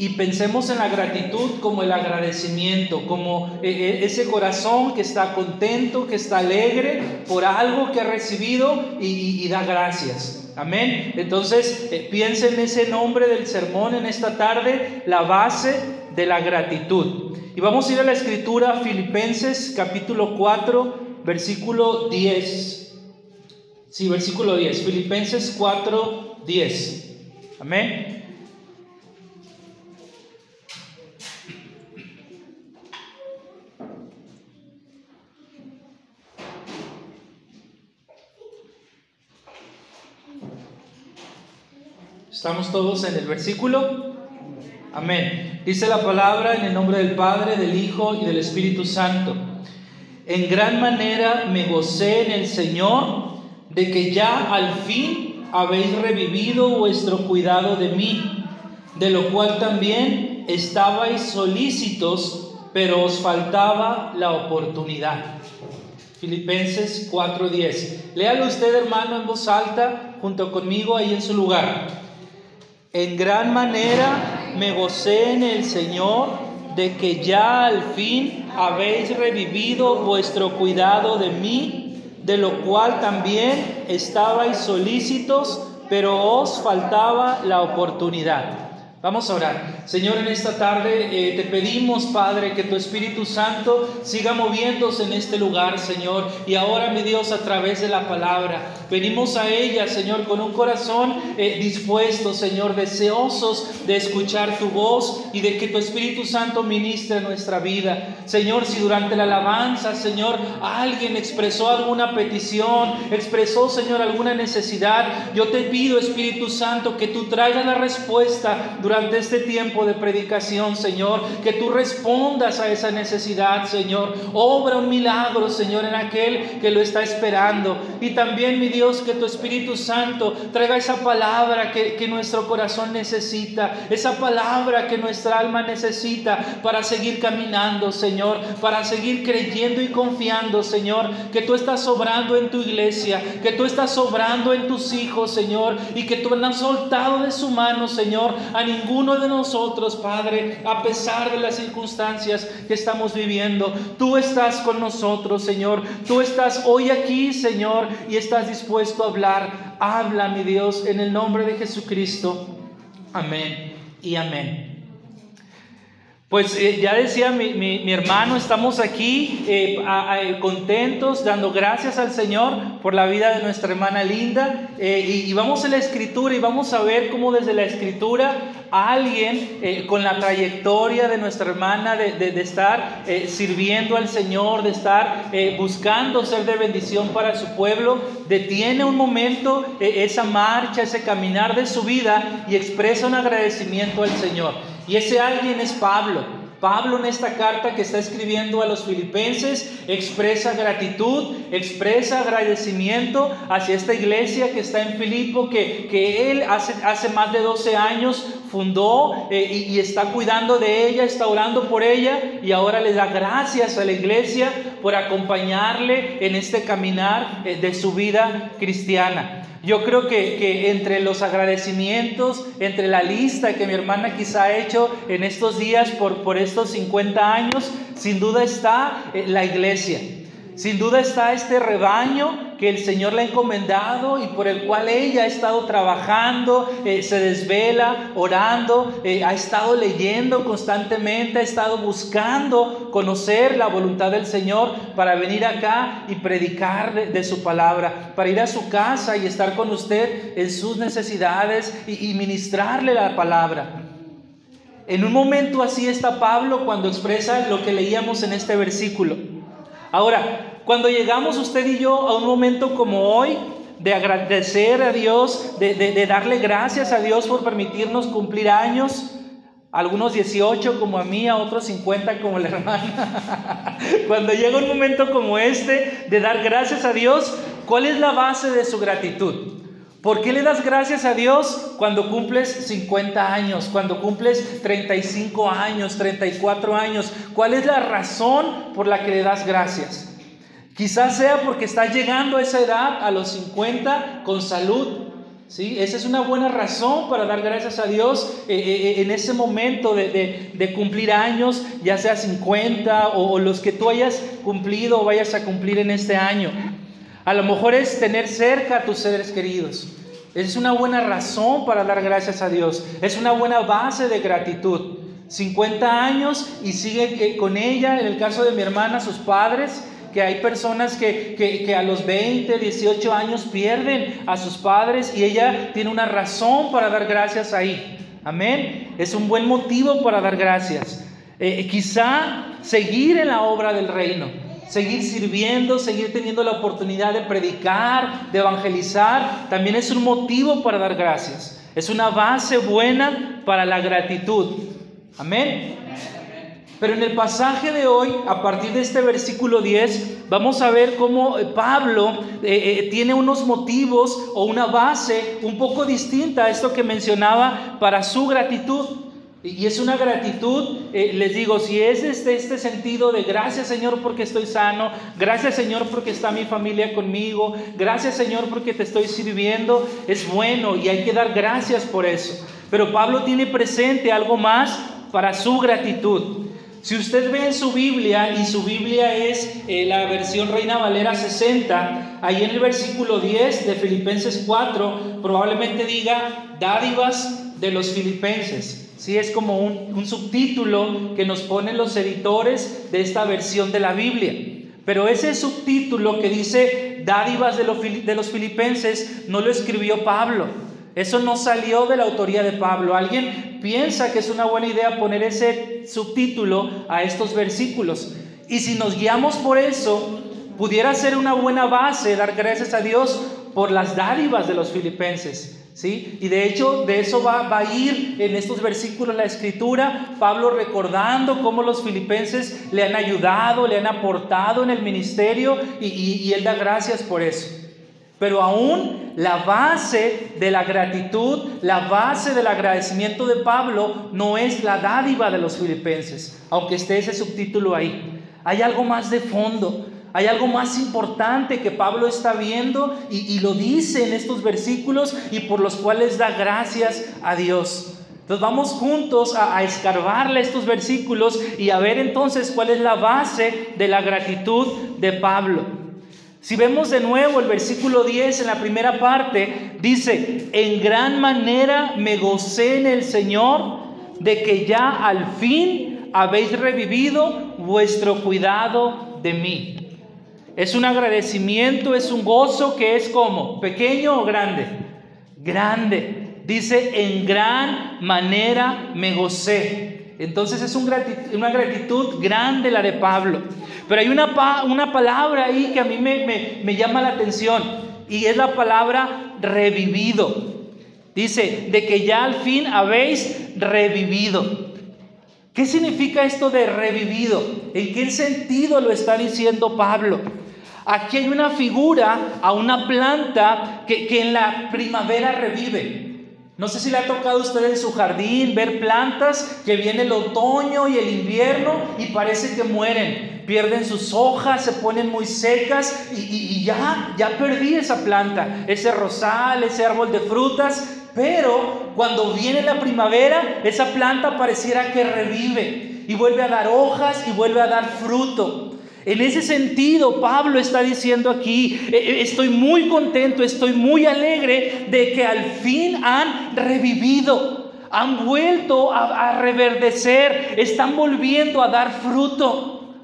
y pensemos en la gratitud como el agradecimiento, como eh, eh, ese corazón que está contento, que está alegre por algo que ha recibido y, da gracias. Amén. Entonces, eh, piensen en ese nombre del sermón en esta tarde, la base de la gratitud. Y vamos a ir a la escritura, Filipenses capítulo 4, versículo 10. Sí, versículo 10. Filipenses 4, 10. Amén. ¿Estamos todos en el versículo? Amén. Dice la palabra en el nombre del Padre, del Hijo y del Espíritu Santo. En gran manera me gocé en el Señor de que ya al fin habéis revivido vuestro cuidado de mí, de lo cual también estabais solícitos, pero os faltaba la oportunidad. Filipenses 4:10. Léalo usted, hermano, en voz alta, junto conmigo ahí en su lugar. En gran manera me gocé en el Señor de que ya al fin habéis revivido vuestro cuidado de mí, de lo cual también estabais solícitos, pero os faltaba la oportunidad. Vamos a orar. Señor, en esta tarde eh, te pedimos, Padre, que tu Espíritu Santo siga moviéndose en este lugar, Señor. Y ahora, mi Dios, a través de la palabra, venimos a ella, Señor, con un corazón eh, dispuesto, Señor, deseosos de escuchar tu voz y de que tu Espíritu Santo ministre nuestra vida. Señor, si durante la alabanza, Señor, alguien expresó alguna petición, expresó, Señor, alguna necesidad, yo te pido, Espíritu Santo, que tú traigas la respuesta durante este tiempo de predicación, Señor, que tú respondas a esa necesidad, Señor. Obra un milagro, Señor, en aquel que lo está esperando. Y también, mi Dios, que tu Espíritu Santo traiga esa palabra que, nuestro corazón necesita, esa palabra que nuestra alma necesita para seguir caminando, Señor, para seguir creyendo y confiando, Señor, que tú estás sobrando en tu iglesia, que tú estás sobrando en tus hijos, Señor, y que tú no has soltado de su mano, Señor, a ninguno de nosotros, Padre, a pesar de las circunstancias que estamos viviendo. Tú estás con nosotros, Señor. Tú estás hoy aquí, Señor, y estás dispuesto a hablar. Habla, mi Dios, en el nombre de Jesucristo. Amén y amén. Pues eh, ya decía mi, hermano, estamos aquí eh, contentos, dando gracias al Señor por la vida de nuestra hermana Linda. Eh, y, vamos a la escritura y vamos a ver cómo desde la escritura alguien con la trayectoria de nuestra hermana de, de estar sirviendo al Señor, de estar buscando ser de bendición para su pueblo, detiene un momento esa marcha, ese caminar de su vida y expresa un agradecimiento al Señor. Y ese alguien es Pablo. Pablo en esta carta que está escribiendo a los filipenses expresa gratitud, expresa agradecimiento hacia esta iglesia que está en Filipo, que, que él hace, hace más de 12 años fundó eh, y, está cuidando de ella, está orando por ella y ahora le da gracias a la iglesia por acompañarle en este caminar eh, de su vida cristiana. Yo creo que, entre los agradecimientos, entre la lista que mi hermana quizá ha hecho en estos días por, por estos 50 años, sin duda está eh, la iglesia. Sin duda está este rebaño que el Señor le ha encomendado y por el cual ella ha estado trabajando, eh, se desvela, orando, eh, ha estado leyendo constantemente, ha estado buscando conocer la voluntad del Señor para venir acá y predicar de, su palabra, para ir a su casa y estar con usted en sus necesidades y, y ministrarle la palabra. En un momento así está Pablo cuando expresa lo que leíamos en este versículo. Ahora, cuando llegamos usted y yo a un momento como hoy, de agradecer a Dios, de, darle gracias a Dios por permitirnos cumplir años, algunos 18 como a mí, a otros 50 como la hermana. Cuando llega un momento como este de dar gracias a Dios, ¿cuál es la base de su gratitud? ¿Por qué le das gracias a Dios cuando cumples 50 años, cuando cumples 35 años, 34 años? ¿Cuál es la razón por la que le das gracias? Quizás sea porque estás llegando a esa edad, a los 50, con salud. ¿sí? Esa es una buena razón para dar gracias a Dios eh, eh, eh, en ese momento de, cumplir años, ya sea 50 o, o los que tú hayas cumplido o vayas a cumplir en este año. A lo mejor es tener cerca a tus seres queridos. Es una buena razón para dar gracias a Dios. Es una buena base de gratitud. 50 años y sigue con ella, en el caso de mi hermana, sus padres, que hay personas que, a los 20, 18 años pierden a sus padres y ella tiene una razón para dar gracias ahí. Amén. Es un buen motivo para dar gracias. Eh, quizá seguir en la obra del reino, seguir sirviendo, seguir teniendo la oportunidad de predicar, de evangelizar, también es un motivo para dar gracias. Es una base buena para la gratitud. Amén. Pero en el pasaje de hoy, a partir de este versículo 10, vamos a ver cómo eh, Pablo eh, eh, tiene unos motivos o una base un poco distinta a esto que mencionaba para su gratitud. Y es una gratitud, les digo, si es este, este sentido de gracias Señor porque estoy sano, gracias Señor porque está mi familia conmigo, gracias Señor porque te estoy sirviendo, es bueno y hay que dar gracias por eso. Pero Pablo tiene presente algo más para su gratitud. Si usted ve en su Biblia, y su Biblia es eh, la versión Reina Valera 60, ahí en el versículo 10 de Filipenses 4, probablemente diga dádivas de los filipenses. Sí, es como un, subtítulo que nos ponen los editores de esta versión de la Biblia. Pero ese subtítulo que dice dádivas de los, de los filipenses no lo escribió Pablo. Eso no salió de la autoría de Pablo. Alguien piensa que es una buena idea poner ese subtítulo a estos versículos. Y si nos guiamos por eso, pudiera ser una buena base dar gracias a Dios por las dádivas de los filipenses. ¿Sí? Y de hecho, de eso va, a ir en estos versículos la escritura, Pablo recordando cómo los filipenses le han ayudado, le han aportado en el ministerio y, y él da gracias por eso. Pero aún la base de la gratitud, la base del agradecimiento de Pablo no es la dádiva de los filipenses, aunque esté ese subtítulo ahí. Hay algo más de fondo, hay algo más importante que Pablo está viendo y, lo dice en estos versículos y por los cuales da gracias a Dios. Entonces vamos juntos a, a, escarbarle estos versículos y a ver entonces cuál es la base de la gratitud de Pablo. Si vemos de nuevo el versículo 10 en la primera parte, dice, en gran manera me gocé en el Señor de que ya al fin habéis revivido vuestro cuidado de mí. Es un agradecimiento, es un gozo que es como, pequeño o grande, grande. Dice, en gran manera me gocé. Entonces es una gratitud grande la de Pablo. Pero hay una, una palabra ahí que a mí me, me llama la atención y es la palabra revivido. Dice, de que ya al fin habéis revivido. ¿Qué significa esto de revivido? ¿En qué sentido lo está diciendo Pablo? Aquí hay una figura a una planta que, que en la primavera revive. No sé si le ha tocado a usted en su jardín ver plantas que viene el otoño y el invierno y parece que mueren, pierden sus hojas, se ponen muy secas y, ya, ya perdí esa planta, ese rosal, ese árbol de frutas, pero cuando viene la primavera, esa planta pareciera que revive y vuelve a dar hojas y vuelve a dar fruto. En ese sentido, Pablo está diciendo aquí, eh, eh, estoy muy contento, estoy muy alegre de que al fin han revivido, han vuelto a, reverdecer, están volviendo a dar fruto.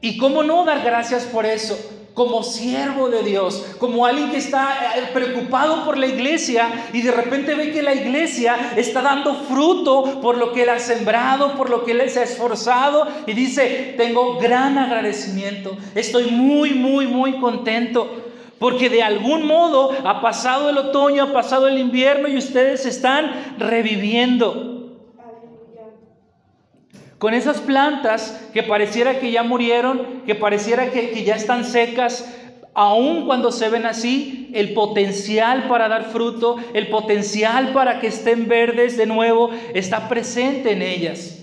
¿Y cómo no dar gracias por eso? Como siervo de Dios, como alguien que está eh, preocupado por la iglesia y de repente ve que la iglesia está dando fruto por lo que él ha sembrado, por lo que él se ha esforzado y dice, tengo gran agradecimiento, estoy muy, muy, muy contento. Porque de algún modo ha pasado el otoño, ha pasado el invierno y ustedes están reviviendo. Con esas plantas que pareciera que ya murieron, que pareciera que, ya están secas, aun cuando se ven así, el potencial para dar fruto, el potencial para que estén verdes de nuevo, está presente en ellas.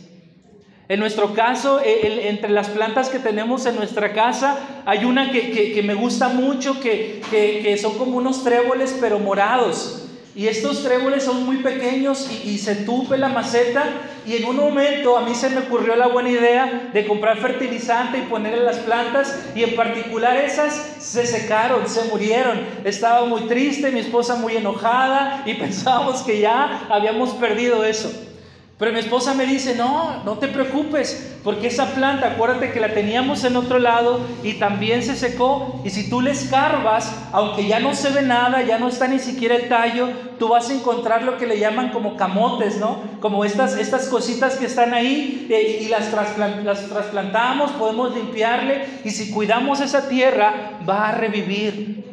En nuestro caso, e, entre las plantas que tenemos en nuestra casa, hay una que, me gusta mucho, que, que, son como unos tréboles pero morados. Y estos tréboles son muy pequeños y, se tupe la maceta. Y en un momento a mí se me ocurrió la buena idea de comprar fertilizante y ponerle las plantas. Y en particular esas se secaron, se murieron. Estaba muy triste, mi esposa muy enojada y pensábamos que ya habíamos perdido eso. Pero mi esposa me dice, no, no te preocupes, porque esa planta, acuérdate que la teníamos en otro lado y también se secó. Y si tú le escarbas, aunque ya no se ve nada, ya no está ni siquiera el tallo, tú vas a encontrar lo que le llaman como camotes, ¿no? Como estas, estas cositas que están ahí eh, y las, las trasplantamos, podemos limpiarle y si cuidamos esa tierra, va a revivir.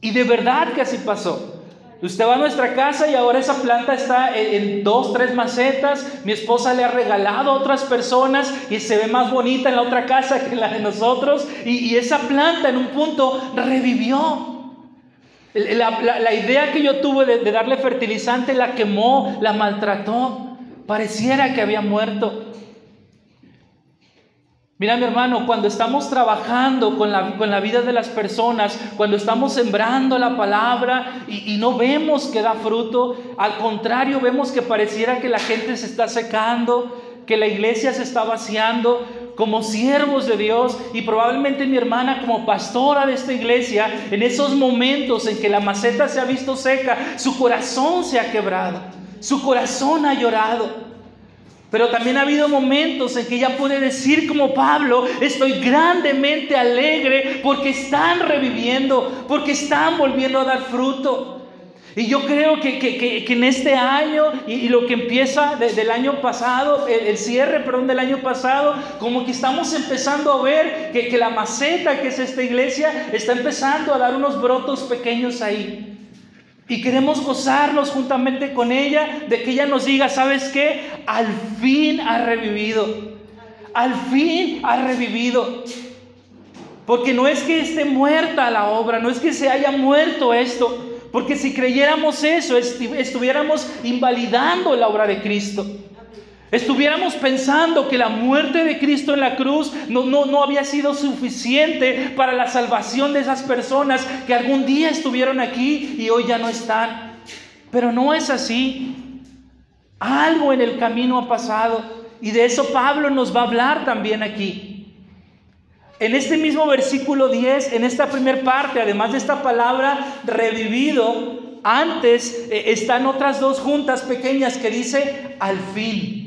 Y de verdad que así pasó. Usted va a nuestra casa y ahora esa planta está en, dos, tres macetas. Mi esposa le ha regalado a otras personas y se ve más bonita en la otra casa que en la de nosotros. Y, esa planta en un punto revivió. La, idea que yo tuve de darle fertilizante la quemó, la maltrató. Pareciera que había muerto. Mira mi hermano, cuando estamos trabajando con la, con la, vida de las personas, cuando estamos sembrando la palabra y, y, no vemos que da fruto, al contrario vemos que pareciera que la gente se está secando, que la iglesia se está vaciando, como siervos de Dios y probablemente mi hermana como pastora de esta iglesia, en esos momentos en que la maceta se ha visto seca, su corazón se ha quebrado, su corazón ha llorado. Pero también ha habido momentos en que ella puede decir como Pablo, estoy grandemente alegre porque están reviviendo, porque están volviendo a dar fruto. Y yo creo que, en este año y, lo que empieza del año pasado, el, cierre, perdón, del año pasado, como que estamos empezando a ver que, que la maceta que es esta iglesia está empezando a dar unos brotos pequeños ahí. Y queremos gozarnos juntamente con ella de que ella nos diga, ¿sabes qué? Al fin ha revivido. Al fin ha revivido. Porque no es que esté muerta la obra, no es que se haya muerto esto. Porque si creyéramos eso, estuviéramos invalidando la obra de Cristo estuviéramos pensando que la muerte de Cristo en la cruz no, no, no, había sido suficiente para la salvación de esas personas que algún día estuvieron aquí y hoy ya no están. Pero no es así. Algo en el camino ha pasado y de eso Pablo nos va a hablar también aquí. En este mismo versículo 10, en esta primera parte, además de esta palabra revivido, antes eh, están otras dos juntas pequeñas que dice al fin.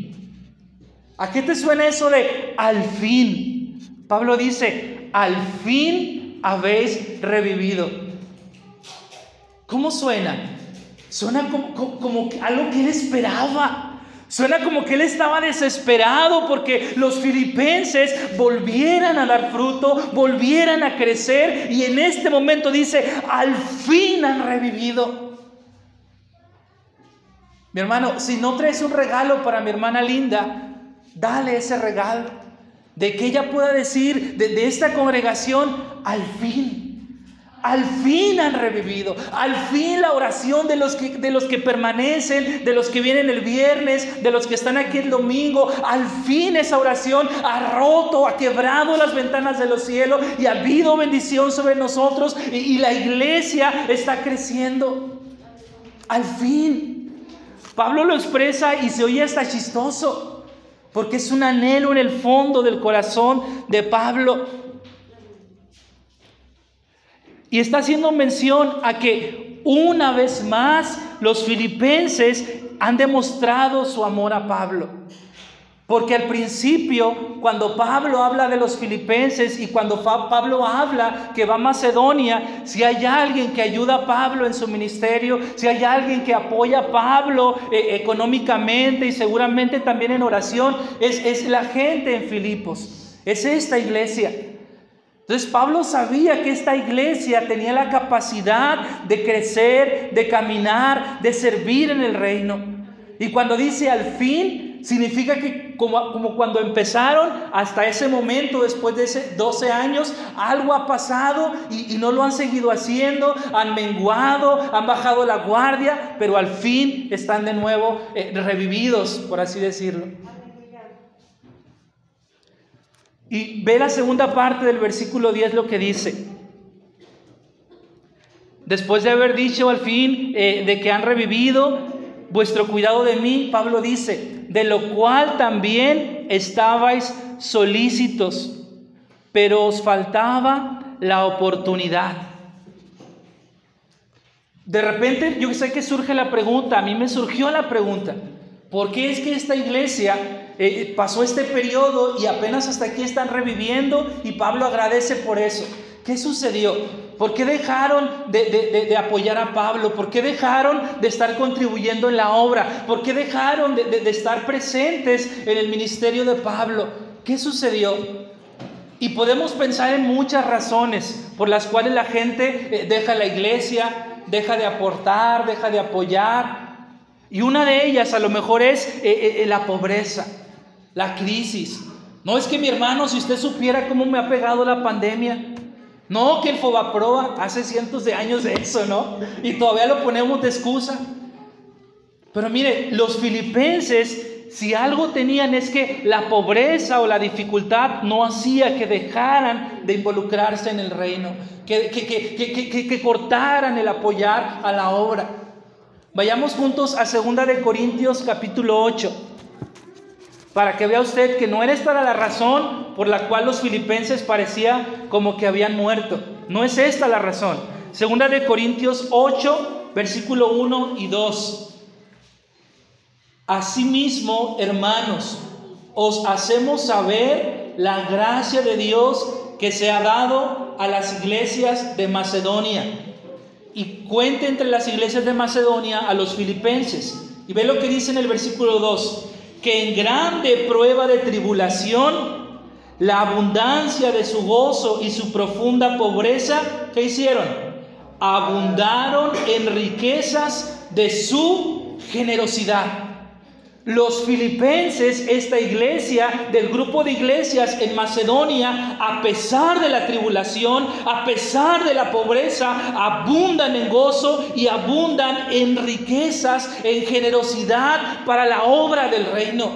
¿A qué te suena eso de al fin? Pablo dice, al fin habéis revivido. ¿Cómo suena? Suena como, algo que él esperaba. Suena como que él estaba desesperado porque los filipenses volvieran a dar fruto, volvieran a crecer y en este momento dice, al fin han revivido. Mi hermano, si no traes un regalo para mi hermana linda, Dale ese regalo de que ella pueda decir de, esta congregación, al fin, al fin han revivido, al fin la oración de los, que, permanecen, de los que vienen el viernes, de los que están aquí el domingo, al fin esa oración ha roto, ha quebrado las ventanas de los cielos y ha habido bendición sobre nosotros y, y la iglesia está creciendo. Al fin. Pablo lo expresa y se oye hasta chistoso porque es un anhelo en el fondo del corazón de Pablo. Y está haciendo mención a que una vez más los filipenses han demostrado su amor a Pablo. Porque al principio, cuando Pablo habla de los filipenses y cuando Pablo habla que va a Macedonia, si hay alguien que ayuda a Pablo en su ministerio, si hay alguien que apoya a Pablo eh, económicamente y seguramente también en oración, es, es la gente en Filipos, es esta iglesia. Entonces Pablo sabía que esta iglesia tenía la capacidad de crecer, de caminar, de servir en el reino. Y cuando dice al fin, Significa que como, cuando empezaron, hasta ese momento, después de ese 12 años, algo ha pasado y, no lo han seguido haciendo, han menguado, han bajado la guardia, pero al fin están de nuevo eh, revividos, por así decirlo. Y ve la segunda parte del versículo 10 lo que dice. Después de haber dicho al fin eh, de que han revivido vuestro cuidado de mí, Pablo dice, de lo cual también estabais solícitos, pero os faltaba la oportunidad. De repente yo sé que surge la pregunta, a mí me surgió la pregunta, ¿por qué es que esta iglesia eh, pasó este periodo y apenas hasta aquí están reviviendo y Pablo agradece por eso? ¿Qué sucedió? ¿Por qué dejaron de, apoyar a Pablo? ¿Por qué dejaron de estar contribuyendo en la obra? ¿Por qué dejaron de, estar presentes en el ministerio de Pablo? ¿Qué sucedió? Y podemos pensar en muchas razones por las cuales la gente eh, deja la iglesia, deja de aportar, deja de apoyar. Y una de ellas a lo mejor es eh, eh, eh, la pobreza, la crisis. No es que mi hermano, si usted supiera cómo me ha pegado la pandemia. No, que el Fobaproa hace cientos de años eso, ¿no? Y todavía lo ponemos de excusa. Pero mire, los filipenses si algo tenían es que la pobreza o la dificultad no hacía que dejaran de involucrarse en el reino, que, que, cortaran el apoyar a la obra. Vayamos juntos a 2 de Corintios capítulo 8, para que vea usted que no era esta la razón por la cual los filipenses parecía como que habían muerto. No es esta la razón. 2 de Corintios 8, versículo 1 y 2. Asimismo, hermanos, os hacemos saber la gracia de Dios que se ha dado a las iglesias de Macedonia. Y cuente entre las iglesias de Macedonia a los filipenses. Y ve lo que dice en el versículo 2, que en grande prueba de tribulación, la abundancia de su gozo y su profunda pobreza, ¿qué hicieron? Abundaron en riquezas de su generosidad. Los filipenses, esta iglesia, del grupo de iglesias en Macedonia, a pesar de la tribulación, a pesar de la pobreza, abundan en gozo y abundan en riquezas, en generosidad para la obra del reino.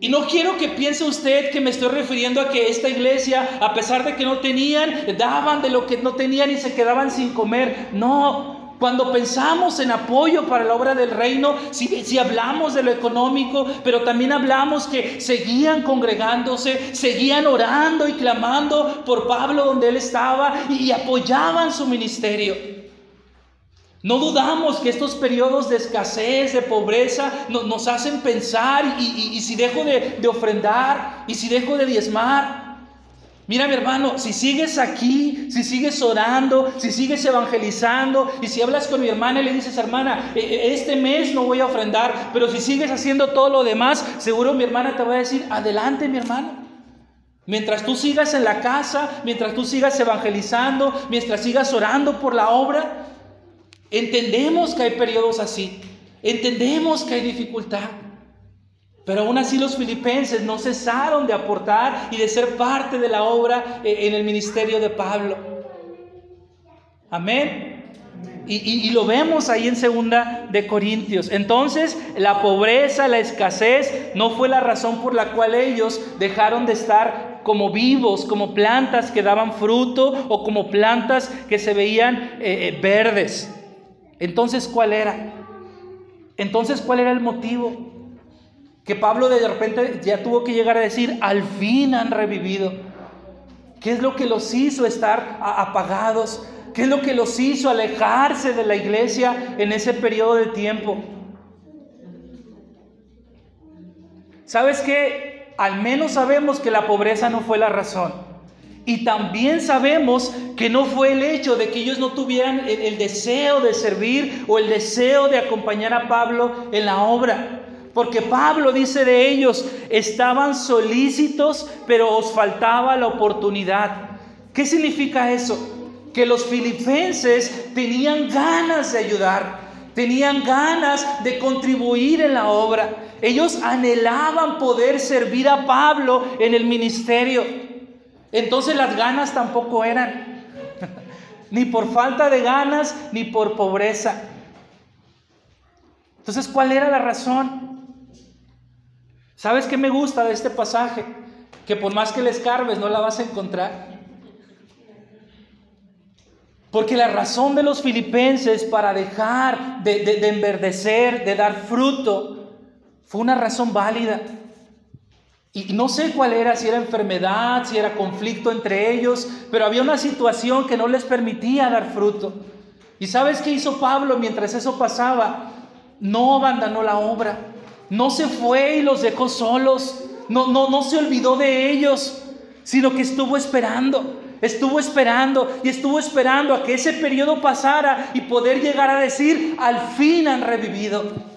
Y no quiero que piense usted que me estoy refiriendo a que esta iglesia, a pesar de que no tenían, daban de lo que no tenían y se quedaban sin comer. No, cuando pensamos en apoyo para la obra del reino, si, hablamos de lo económico, pero también hablamos que seguían congregándose, seguían orando y clamando por Pablo donde él estaba y, apoyaban su ministerio. No dudamos que estos periodos de escasez, de pobreza, nos hacen pensar y, si dejo de, ofrendar y si dejo de diezmar, Mira mi hermano, si sigues aquí, si sigues orando, si sigues evangelizando y si hablas con mi hermana y le dices, hermana, e, e, este mes no voy a ofrendar, pero si sigues haciendo todo lo demás, seguro mi hermana te va a decir, adelante mi hermano. Mientras tú sigas en la casa, mientras tú sigas evangelizando, mientras sigas orando por la obra, entendemos que hay periodos así, entendemos que hay dificultad. Pero aún así los filipenses no cesaron de aportar y de ser parte de la obra eh, en el ministerio de Pablo. Amén. Y, lo vemos ahí en segunda de Corintios. Entonces, la pobreza, la escasez, no fue la razón por la cual ellos dejaron de estar como vivos, como plantas que daban fruto o como plantas que se veían eh, eh, verdes. Entonces, ¿cuál era? Entonces, ¿cuál era el motivo? Que Pablo de repente ya tuvo que llegar a decir, al fin han revivido. ¿Qué es lo que los hizo estar apagados? ¿Qué es lo que los hizo alejarse de la iglesia en ese periodo de tiempo? ¿Sabes qué? Al menos sabemos que la pobreza no fue la razón. Y también sabemos que no fue el hecho de que ellos no tuvieran el, el deseo de servir o el deseo de acompañar a Pablo en la obra. Porque Pablo dice de ellos, estaban solícitos, pero os faltaba la oportunidad. ¿Qué significa eso? Que los filipenses tenían ganas de ayudar, tenían ganas de contribuir en la obra. Ellos anhelaban poder servir a Pablo en el ministerio. Entonces las ganas tampoco eran, ni por falta de ganas, ni por pobreza. Entonces, ¿cuál era la razón? ¿Sabes qué me gusta de este pasaje? Que por más que le escarbes no la vas a encontrar. Porque la razón de los filipenses para dejar de, de, enverdecer, de dar fruto, fue una razón válida. Y no sé cuál era, si era enfermedad, si era conflicto entre ellos, pero había una situación que no les permitía dar fruto. ¿Y sabes qué hizo Pablo mientras eso pasaba? No abandonó la obra, no se fue y los dejó solos, no, no, no se olvidó de ellos, sino que estuvo esperando. Estuvo esperando y estuvo esperando a que ese periodo pasara y poder llegar a decir, al fin han revivido.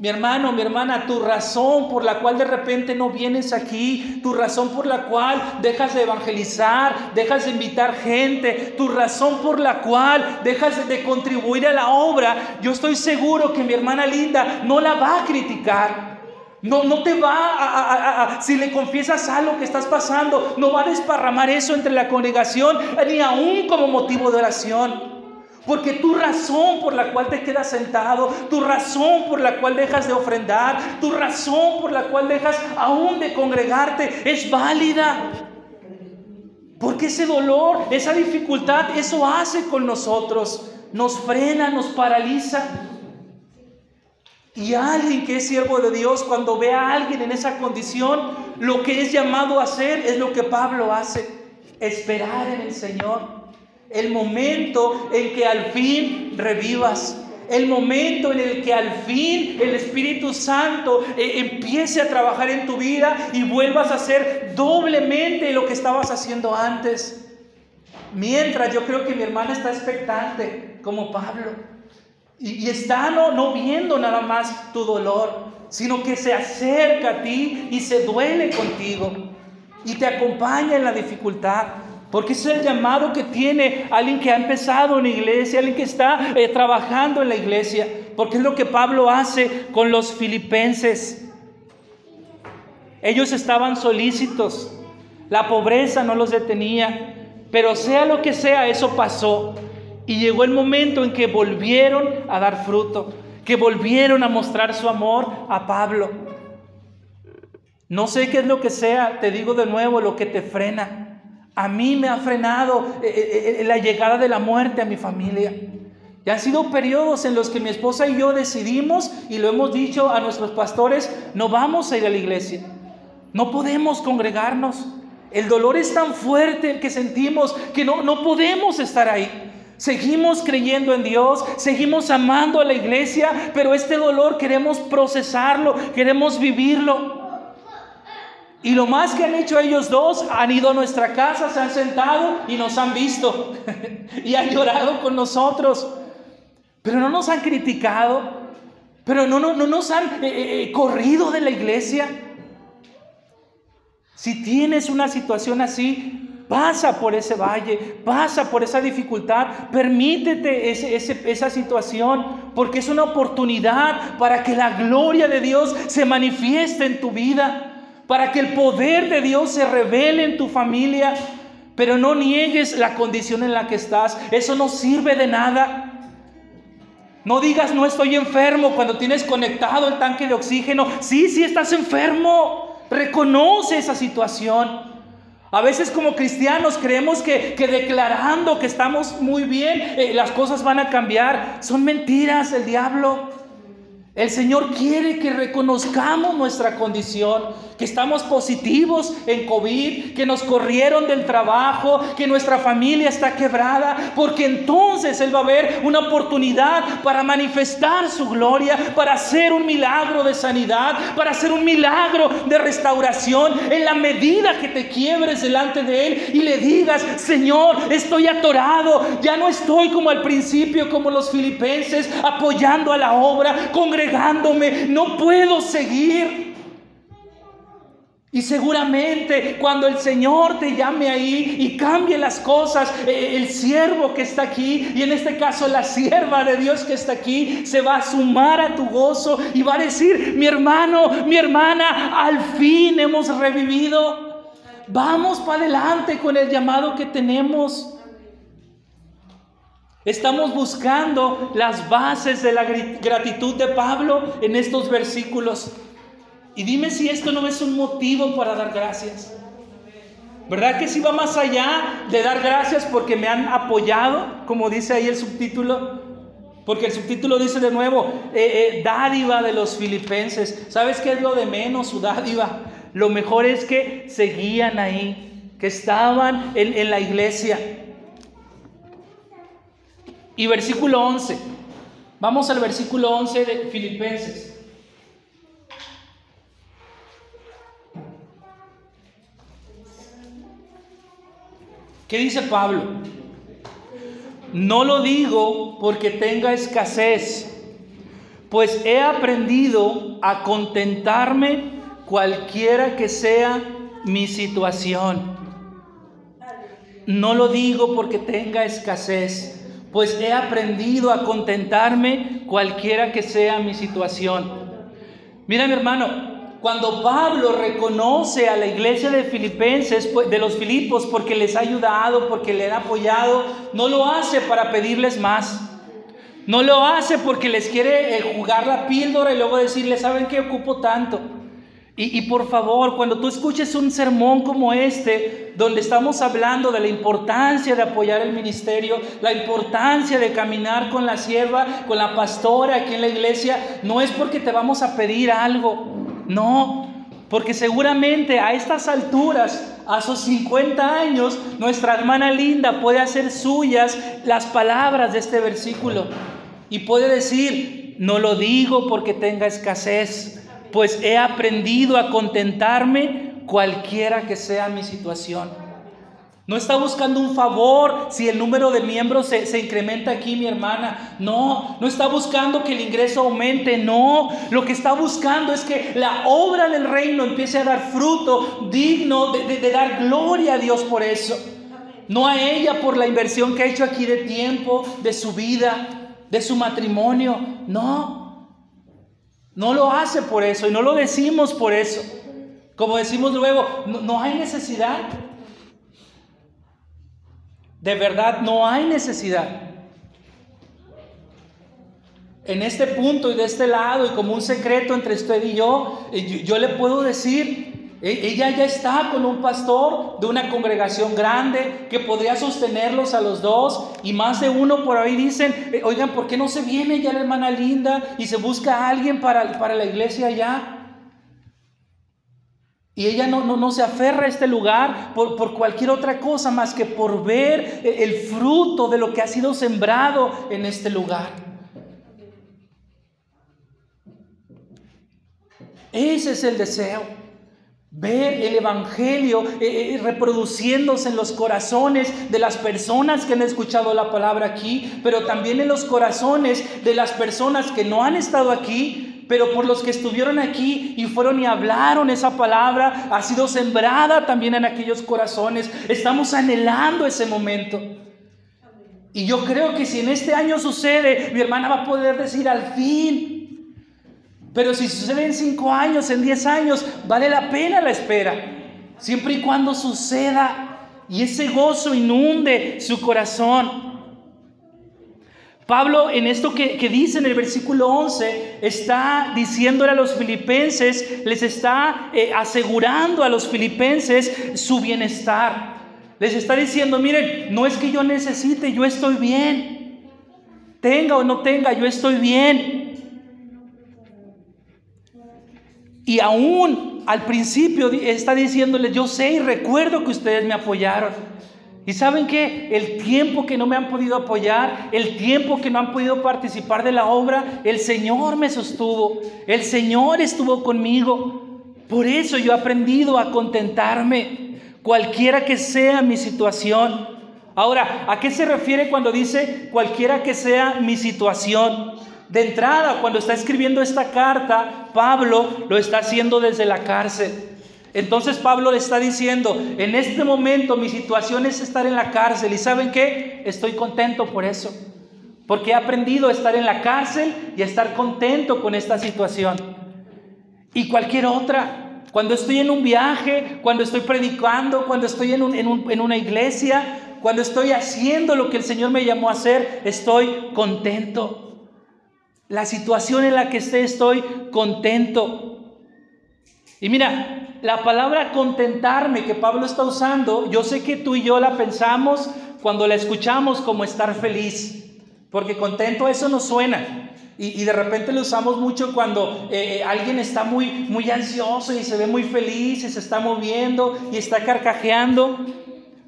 Mi hermano, mi hermana, tu razón por la cual de repente no vienes aquí, tu razón por la cual dejas de evangelizar, dejas de invitar gente, tu razón por la cual dejas de contribuir a la obra, yo estoy seguro que mi hermana linda no la va a criticar. No, no te va a, si le confiesas algo que estás pasando, no va a desparramar eso entre la congregación, ni aún como motivo de oración. Porque tu razón por la cual te quedas sentado, tu razón por la cual dejas de ofrendar, tu razón por la cual dejas aún de congregarte es válida. Porque ese dolor, esa dificultad, eso hace con nosotros. Nos frena, nos paraliza. Y alguien que es siervo de Dios, cuando ve a alguien en esa condición, lo que es llamado a hacer es lo que Pablo hace, esperar en el Señor. El momento en que al fin revivas, el momento en el que al fin el Espíritu Santo eh, empiece a trabajar en tu vida y vuelvas a hacer doblemente lo que estabas haciendo antes. Mientras yo creo que mi hermana está expectante, como Pablo. Y, está no, no viendo nada más tu dolor, sino que se acerca a ti y se duele contigo y te acompaña en la dificultad. Porque es el llamado que tiene alguien que ha empezado en la iglesia, alguien que está eh, trabajando en la iglesia. Porque es lo que Pablo hace con los filipenses. Ellos estaban solícitos, la pobreza no los detenía, pero sea lo que sea, eso pasó. Y llegó el momento en que volvieron a dar fruto, que volvieron a mostrar su amor a Pablo. No sé qué es lo que sea, te digo de nuevo, lo que te frena. A mí me ha frenado eh, eh, eh, la llegada de la muerte a mi familia. Y han sido periodos en los que mi esposa y yo decidimos, y lo hemos dicho a nuestros pastores, no vamos a ir a la iglesia. No podemos congregarnos. El dolor es tan fuerte el que sentimos que no, no podemos estar ahí. Seguimos creyendo en Dios, seguimos amando a la iglesia, pero este dolor queremos procesarlo, queremos vivirlo. Y lo más que han hecho ellos dos, han ido a nuestra casa, se han sentado y nos han visto y han llorado con nosotros. Pero no nos han criticado, pero no, no, no nos han eh, eh, eh, corrido de la iglesia. Si tienes una situación así, Pasa por ese valle, pasa por esa dificultad, permítete esa situación, porque es una oportunidad para que la gloria de Dios se manifieste en tu vida, para que el poder de Dios se revele en tu familia, pero no niegues la condición en la que estás, eso no sirve de nada. No digas no estoy enfermo cuando tienes conectado el tanque de oxígeno. Sí, sí estás enfermo. Reconoce esa situación. A veces como cristianos creemos que, declarando que estamos muy bien, eh, las cosas van a cambiar. Son mentiras el diablo. El Señor quiere que reconozcamos nuestra condición, que estamos positivos en COVID, que nos corrieron del trabajo, que nuestra familia está quebrada, porque entonces Él va a ver una oportunidad para manifestar su gloria, para hacer un milagro de sanidad, para hacer un milagro de restauración, en la medida que te quiebres delante de Él y le digas, Señor, estoy atorado, ya no estoy como al principio, como los filipenses, apoyando a la obra, congregando no puedo seguir. Y seguramente cuando el Señor te llame ahí y cambie las cosas, eh, el siervo que está aquí, y en este caso la sierva de Dios que está aquí, se va a sumar a tu gozo y va a decir, mi hermano, mi hermana, al fin hemos revivido. Vamos para adelante con el llamado que tenemos. Estamos buscando las bases de la gratitud de Pablo en estos versículos. Y dime si esto no es un motivo para dar gracias. ¿Verdad que sí va más allá de dar gracias porque me han apoyado, como dice ahí el subtítulo? Porque el subtítulo dice de nuevo, eh, eh, dádiva de los filipenses. ¿Sabes qué es lo de menos su dádiva? Lo mejor es que seguían ahí, que estaban en, en la iglesia. Y versículo 11. Vamos al versículo 11 de Filipenses. ¿Qué dice Pablo? No lo digo porque tenga escasez, pues he aprendido a contentarme cualquiera que sea mi situación. No lo digo porque tenga escasez, pues he aprendido a contentarme cualquiera que sea mi situación. Mira mi hermano, cuando Pablo reconoce a la iglesia de Filipenses, pues, de los Filipos, porque les ha ayudado, porque le ha apoyado, no lo hace para pedirles más. No lo hace porque les quiere eh, jugar la píldora y luego decirles, ¿saben qué ocupo tanto? Y, y, por favor, cuando tú escuches un sermón como este, donde estamos hablando de la importancia de apoyar el ministerio, la importancia de caminar con la sierva, con la pastora aquí en la iglesia, no es porque te vamos a pedir algo, no, porque seguramente a estas alturas, a sus 50 años, nuestra hermana linda puede hacer suyas las palabras de este versículo y puede decir, no lo digo porque tenga escasez, pues he aprendido a contentarme cualquiera que sea mi situación. No está buscando un favor si el número de miembros se, incrementa aquí, mi hermana. No, no está buscando que el ingreso aumente. No, lo que está buscando es que la obra del reino empiece a dar fruto digno de, de dar gloria a Dios por eso. No a ella por la inversión que ha hecho aquí de tiempo, de su vida, de su matrimonio. No, no lo hace por eso y no lo decimos por eso. Como decimos luego, no hay necesidad. De verdad no hay necesidad. En este punto y de este lado, y como un secreto entre usted y yo, eh, yo, le puedo decir, e, ella ya está con un pastor de una congregación grande que podría sostenerlos a los dos. Y más de uno por ahí dicen, eh, oigan, ¿por qué no se viene ya la hermana linda y se busca a alguien para, para la iglesia allá? Y ella no, no, no, se aferra a este lugar por, por, cualquier otra cosa más que por ver el fruto de lo que ha sido sembrado en este lugar. Ese es el deseo. Ver el Evangelio eh, eh, reproduciéndose en los corazones de las personas que han escuchado la palabra aquí, pero también en los corazones de las personas que no han estado aquí, pero por los que estuvieron aquí y fueron y hablaron esa palabra, ha sido sembrada también en aquellos corazones. Estamos anhelando ese momento. Y yo creo que si en este año sucede, mi hermana va a poder decir al fin. Pero si sucede en cinco años, en diez años, vale la pena la espera. Siempre y cuando suceda y ese gozo inunde su corazón. Pablo en esto que, dice en el versículo 11 está diciéndole a los filipenses, les está eh, asegurando a los filipenses su bienestar. Les está diciendo, miren, no es que yo necesite, yo estoy bien. Tenga o no tenga, yo estoy bien. Y aún al principio está diciéndole, yo sé y recuerdo que ustedes me apoyaron. Y saben que el tiempo que no me han podido apoyar, el tiempo que no han podido participar de la obra, el Señor me sostuvo, el Señor estuvo conmigo. Por eso yo he aprendido a contentarme, cualquiera que sea mi situación. Ahora, ¿a qué se refiere cuando dice cualquiera que sea mi situación? De entrada, cuando está escribiendo esta carta, Pablo lo está haciendo desde la cárcel. Entonces Pablo le está diciendo, en este momento mi situación es estar en la cárcel y ¿saben qué? Estoy contento por eso. Porque he aprendido a estar en la cárcel y a estar contento con esta situación. Y cualquier otra, cuando estoy en un viaje, cuando estoy predicando, cuando estoy en, en una iglesia, cuando estoy haciendo lo que el Señor me llamó a hacer, estoy contento. La situación en la que esté, estoy contento. Y mira, la palabra contentarme que Pablo está usando, yo sé que tú y yo la pensamos cuando la escuchamos como estar feliz, porque contento eso nos suena. Y, de repente lo usamos mucho cuando eh, eh, alguien está muy, muy ansioso y se ve muy feliz y se está moviendo y está carcajeando.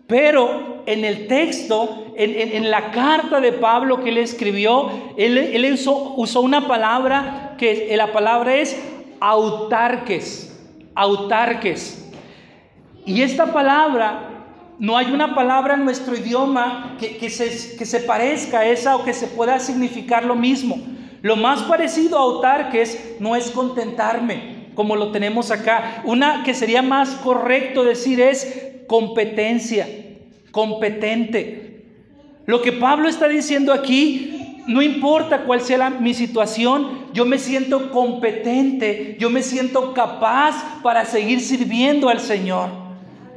Pero en el texto, en, la carta de Pablo que él escribió, él, él usó, usó, una palabra que la palabra es autarques, autarques. Y esta palabra no hay una palabra en nuestro idioma que, se, que, se, parezca a esa o que se pueda significar lo mismo. Lo más parecido a autarques no es contentarme, como lo tenemos acá. Una que sería más correcto decir es competencia, competente. Lo que Pablo está diciendo aquí, no importa cuál sea mi situación, yo me siento competente, yo me siento capaz para seguir sirviendo al Señor.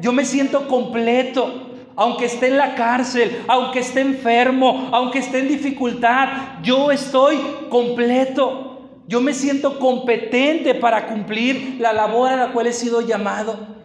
Yo me siento completo aunque esté en la cárcel, aunque esté enfermo, aunque esté en dificultad, yo estoy completo. Yo me siento competente para cumplir la labor a la cual he sido llamado.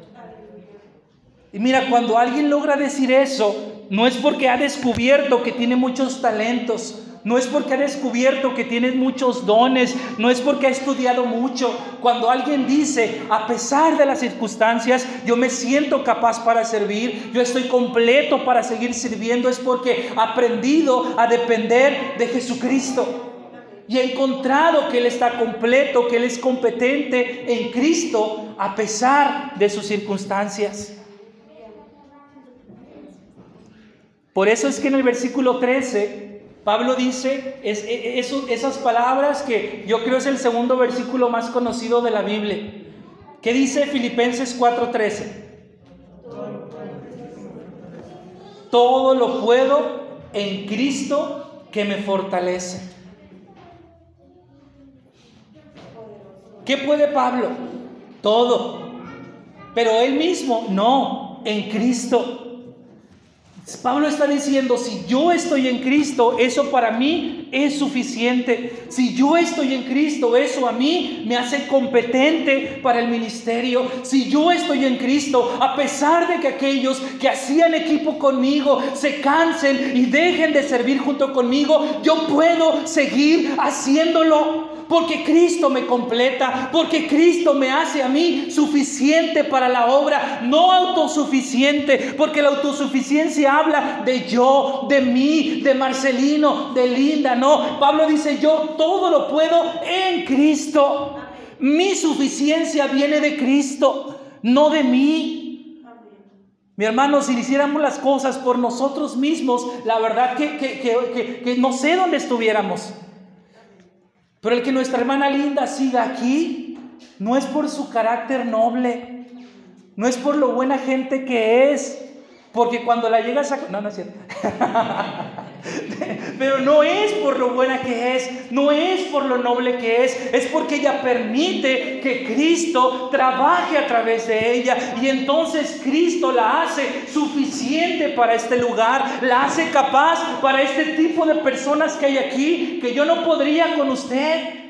Y mira, cuando alguien logra decir eso, no es porque ha descubierto que tiene muchos talentos, no es porque ha descubierto que tienes muchos dones, no es porque ha estudiado mucho. Cuando alguien dice, a pesar de las circunstancias, yo me siento capaz para servir, yo estoy completo para seguir sirviendo, es porque ha aprendido a depender de Jesucristo. Y ha encontrado que Él está completo, que Él es competente en Cristo a pesar de sus circunstancias. Por eso es que en el versículo 13 Pablo dice es, e, e, esas palabras que yo creo es el segundo versículo más conocido de la Biblia. ¿Qué dice Filipenses 4:13? Todo lo puedo en Cristo que me fortalece. ¿Qué puede Pablo? Todo. Pero él mismo, no, en Cristo. Pablo está diciendo, si yo estoy en Cristo, eso para mí es suficiente. Si yo estoy en Cristo, eso a mí me hace competente para el ministerio. Si yo estoy en Cristo, a pesar de que aquellos que hacían equipo conmigo se cansen y dejen de servir junto conmigo, yo puedo seguir haciéndolo porque Cristo me completa, porque Cristo me hace a mí suficiente para la obra, no autosuficiente, porque la autosuficiencia habla de yo, de mí, de Marcelino, de Linda, no. Pablo dice, yo todo lo puedo en Cristo. Mi suficiencia viene de Cristo, no de mí. Mi hermano, si hiciéramos las cosas por nosotros mismos, la verdad que, que no sé dónde estuviéramos. Pero el que nuestra hermana linda siga aquí no es por su carácter noble, no es por lo buena gente que es, porque cuando la llegas a... No, no es cierto. Pero no es por lo buena que es, no es por lo noble que es, es porque ella permite que Cristo trabaje a través de ella y entonces Cristo la hace suficiente para este lugar, la hace capaz para este tipo de personas que hay aquí, que yo no podría con usted.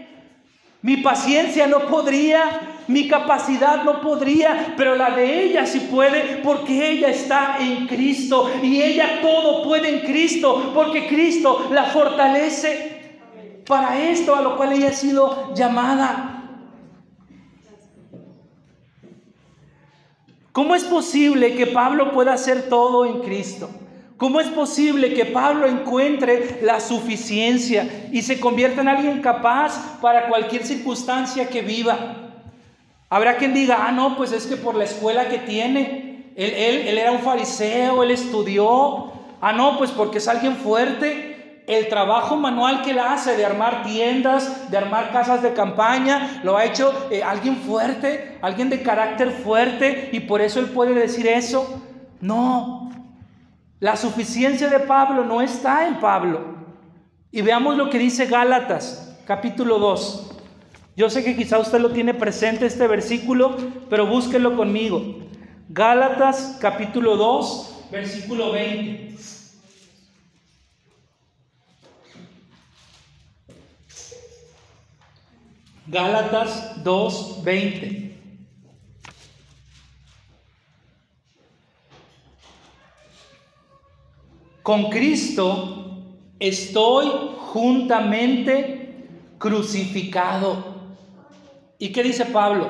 Mi paciencia no podría, mi capacidad no podría, pero la de ella sí puede porque ella está en Cristo y ella todo puede en Cristo porque Cristo la fortalece para esto a lo cual ella ha sido llamada. ¿Cómo es posible que Pablo pueda hacer todo en Cristo? ¿Cómo es posible que Pablo encuentre la suficiencia y se convierta en alguien capaz para cualquier circunstancia que viva? Habrá quien diga, ah, no, pues es que por la escuela que tiene, él, él, era un fariseo, él estudió, ah, no, pues porque es alguien fuerte. El trabajo manual que él hace de armar tiendas, de armar casas de campaña, lo ha hecho eh, alguien fuerte, alguien de carácter fuerte, y por eso él puede decir eso. No, la suficiencia de Pablo no está en Pablo. Y veamos lo que dice Gálatas, capítulo 2. Yo sé que quizá usted lo tiene presente este versículo, pero búsquelo conmigo. Gálatas capítulo 2, versículo 20. Gálatas 2, 20. Con Cristo estoy juntamente crucificado. ¿Y qué dice Pablo?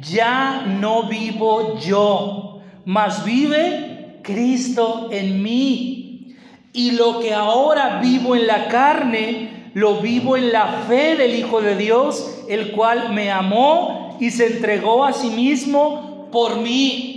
Ya no vivo yo, mas vive Cristo en mí. Y lo que ahora vivo en la carne, lo vivo en la fe del Hijo de Dios, el cual me amó y se entregó a sí mismo por mí.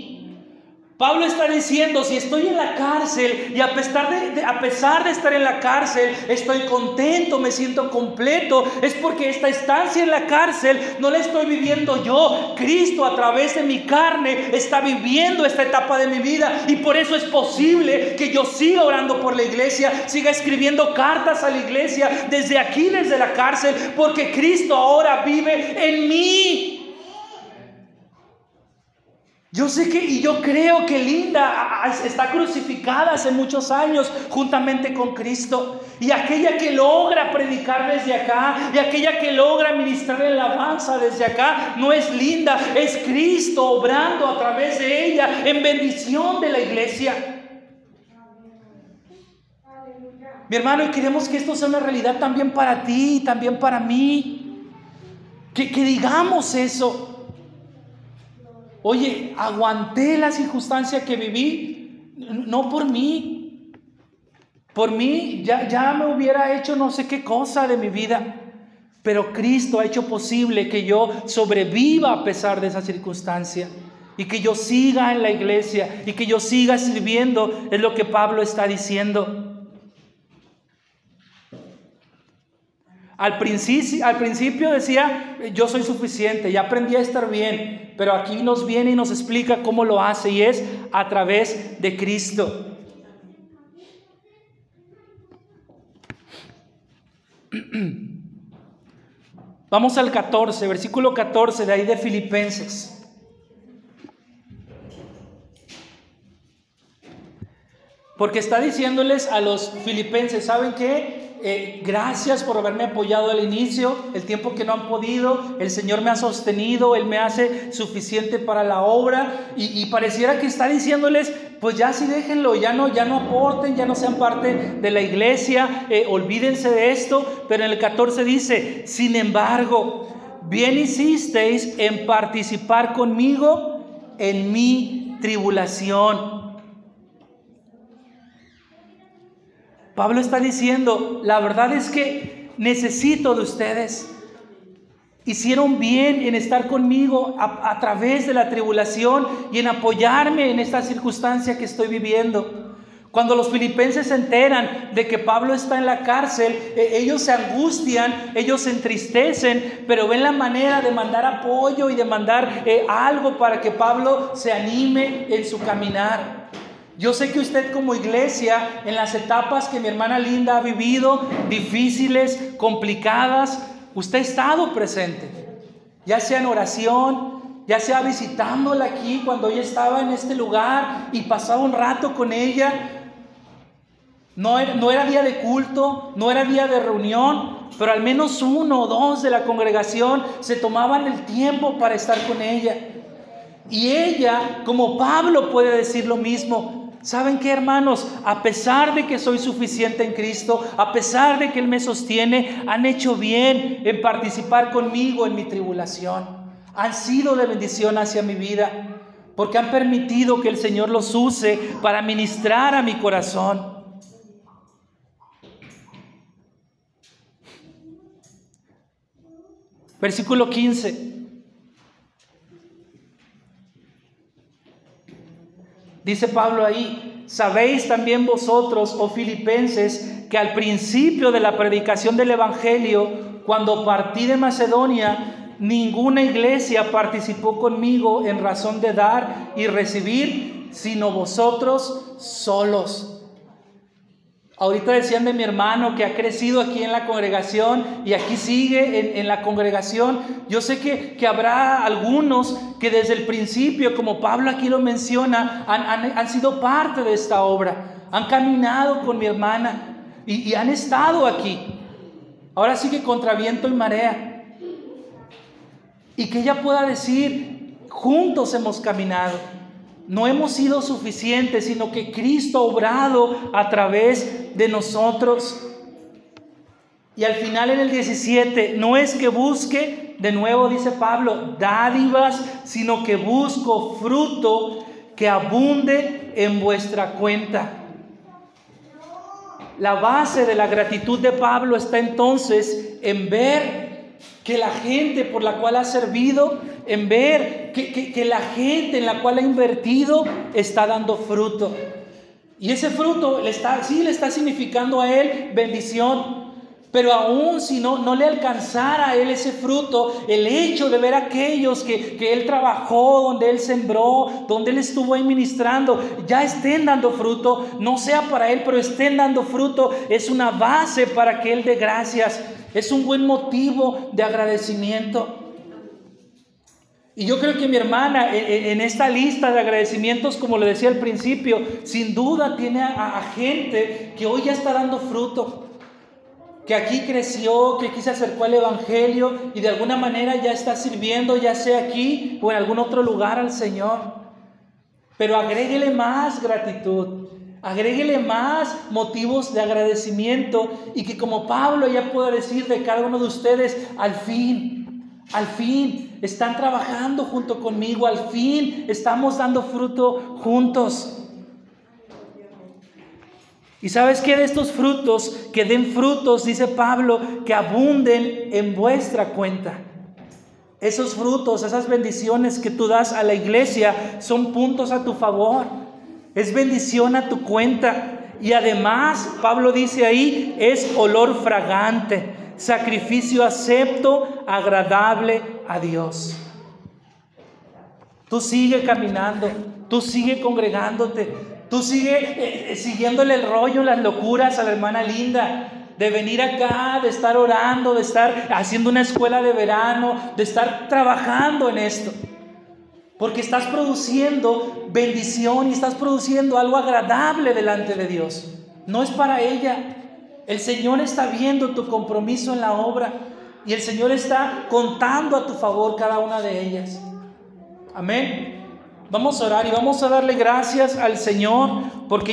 Pablo está diciendo, si estoy en la cárcel y a pesar de, a pesar de estar en la cárcel, estoy contento, me siento completo, es porque esta estancia en la cárcel no la estoy viviendo yo. Cristo a través de mi carne está viviendo esta etapa de mi vida y por eso es posible que yo siga orando por la iglesia, siga escribiendo cartas a la iglesia desde aquí, desde la cárcel, porque Cristo ahora vive en mí. Yo sé que y yo creo que Linda está crucificada hace muchos años juntamente con Cristo. Y aquella que logra predicar desde acá, y aquella que logra ministrar la alabanza desde acá, no es Linda, es Cristo obrando a través de ella en bendición de la iglesia. Mi hermano, y queremos que esto sea una realidad también para ti, también para mí. Que, que digamos eso. Oye, aguanté la circunstancia que viví, no por mí. Por mí ya, ya me hubiera hecho no sé qué cosa de mi vida. Pero Cristo ha hecho posible que yo sobreviva a pesar de esa circunstancia. Y que yo siga en la iglesia y que yo siga sirviendo, es lo que Pablo está diciendo. Al principio, decía, yo soy suficiente, ya aprendí a estar bien, pero aquí nos viene y nos explica cómo lo hace y es a través de Cristo. Vamos al 14, versículo 14 de ahí de Filipenses. Porque está diciéndoles a los filipenses, ¿saben qué? Eh, gracias por haberme apoyado al inicio, el tiempo que no han podido, el Señor me ha sostenido, Él me hace suficiente para la obra y, pareciera que está diciéndoles, pues ya sí déjenlo, ya no, ya no aporten, ya no sean parte de la iglesia, eh, olvídense de esto, pero en el 14 dice, sin embargo, bien hicisteis en participar conmigo en mi tribulación Pablo está diciendo, la verdad es que necesito de ustedes. Hicieron bien en estar conmigo a, través de la tribulación y en apoyarme en esta circunstancia que estoy viviendo. Cuando los filipenses se enteran de que Pablo está en la cárcel, e, ellos se angustian, ellos se entristecen, pero ven la manera de mandar apoyo y de mandar eh, algo para que Pablo se anime en su caminar. Yo sé que usted como iglesia, en las etapas que mi hermana Linda ha vivido, difíciles, complicadas, usted ha estado presente, ya sea en oración, ya sea visitándola aquí cuando ella estaba en este lugar y pasaba un rato con ella. No era, no era día de culto, no era día de reunión, pero al menos uno o dos de la congregación se tomaban el tiempo para estar con ella. Y ella, como Pablo puede decir lo mismo, ¿Saben qué, hermanos? A pesar de que soy suficiente en Cristo, a pesar de que Él me sostiene, han hecho bien en participar conmigo en mi tribulación. Han sido de bendición hacia mi vida, porque han permitido que el Señor los use para ministrar a mi corazón. Versículo 15. Dice Pablo ahí, sabéis también vosotros, oh filipenses, que al principio de la predicación del Evangelio, cuando partí de Macedonia, ninguna iglesia participó conmigo en razón de dar y recibir, sino vosotros solos. Ahorita decían de mi hermano que ha crecido aquí en la congregación y aquí sigue en, la congregación. Yo sé que, que, habrá algunos que desde el principio, como Pablo aquí lo menciona, han, sido parte de esta obra. Han caminado con mi hermana y, y han estado aquí. Ahora sí que contra viento y marea. Y que ella pueda decir, juntos hemos caminado. No hemos sido suficientes, sino que Cristo ha obrado a través de nosotros. Y al final en el 17, no es que busque, de nuevo dice Pablo, dádivas, sino que busco fruto que abunde en vuestra cuenta. La base de la gratitud de Pablo está entonces en ver que la gente por la cual ha servido, en ver que, la gente en la cual ha invertido está dando fruto. Y ese fruto le está, sí le está significando a él bendición, pero aún si no, no le alcanzara a él ese fruto, el hecho de ver aquellos que, que él trabajó, donde él sembró, donde él estuvo ahí ministrando, ya estén dando fruto, no sea para él, pero estén dando fruto, es una base para que él dé gracias, es un buen motivo de agradecimiento. Y yo creo que mi hermana en esta lista de agradecimientos, como le decía al principio, sin duda tiene a, a gente que hoy ya está dando fruto que aquí creció, que aquí se acercó al Evangelio y de alguna manera ya está sirviendo, ya sea aquí o en algún otro lugar al Señor. Pero agréguele más gratitud, agréguele más motivos de agradecimiento y que como Pablo ya pueda decir de cada uno de ustedes, al fin, al fin están trabajando junto conmigo, al fin estamos dando fruto juntos. Y sabes que de estos frutos, que den frutos, dice Pablo, que abunden en vuestra cuenta. Esos frutos, esas bendiciones que tú das a la iglesia son puntos a tu favor. Es bendición a tu cuenta. Y además, Pablo dice ahí, es olor fragante, sacrificio acepto, agradable a Dios. Tú sigue caminando, tú sigue congregándote, Tú sigue eh, eh, siguiéndole el rollo, las locuras a la hermana linda, de venir acá, de estar orando, de estar haciendo una escuela de verano, de estar trabajando en esto. Porque estás produciendo bendición y estás produciendo algo agradable delante de Dios. No es para ella. El Señor está viendo tu compromiso en la obra y el Señor está contando a tu favor cada una de ellas. Amén. Vamos a orar y vamos a darle gracias al Señor porque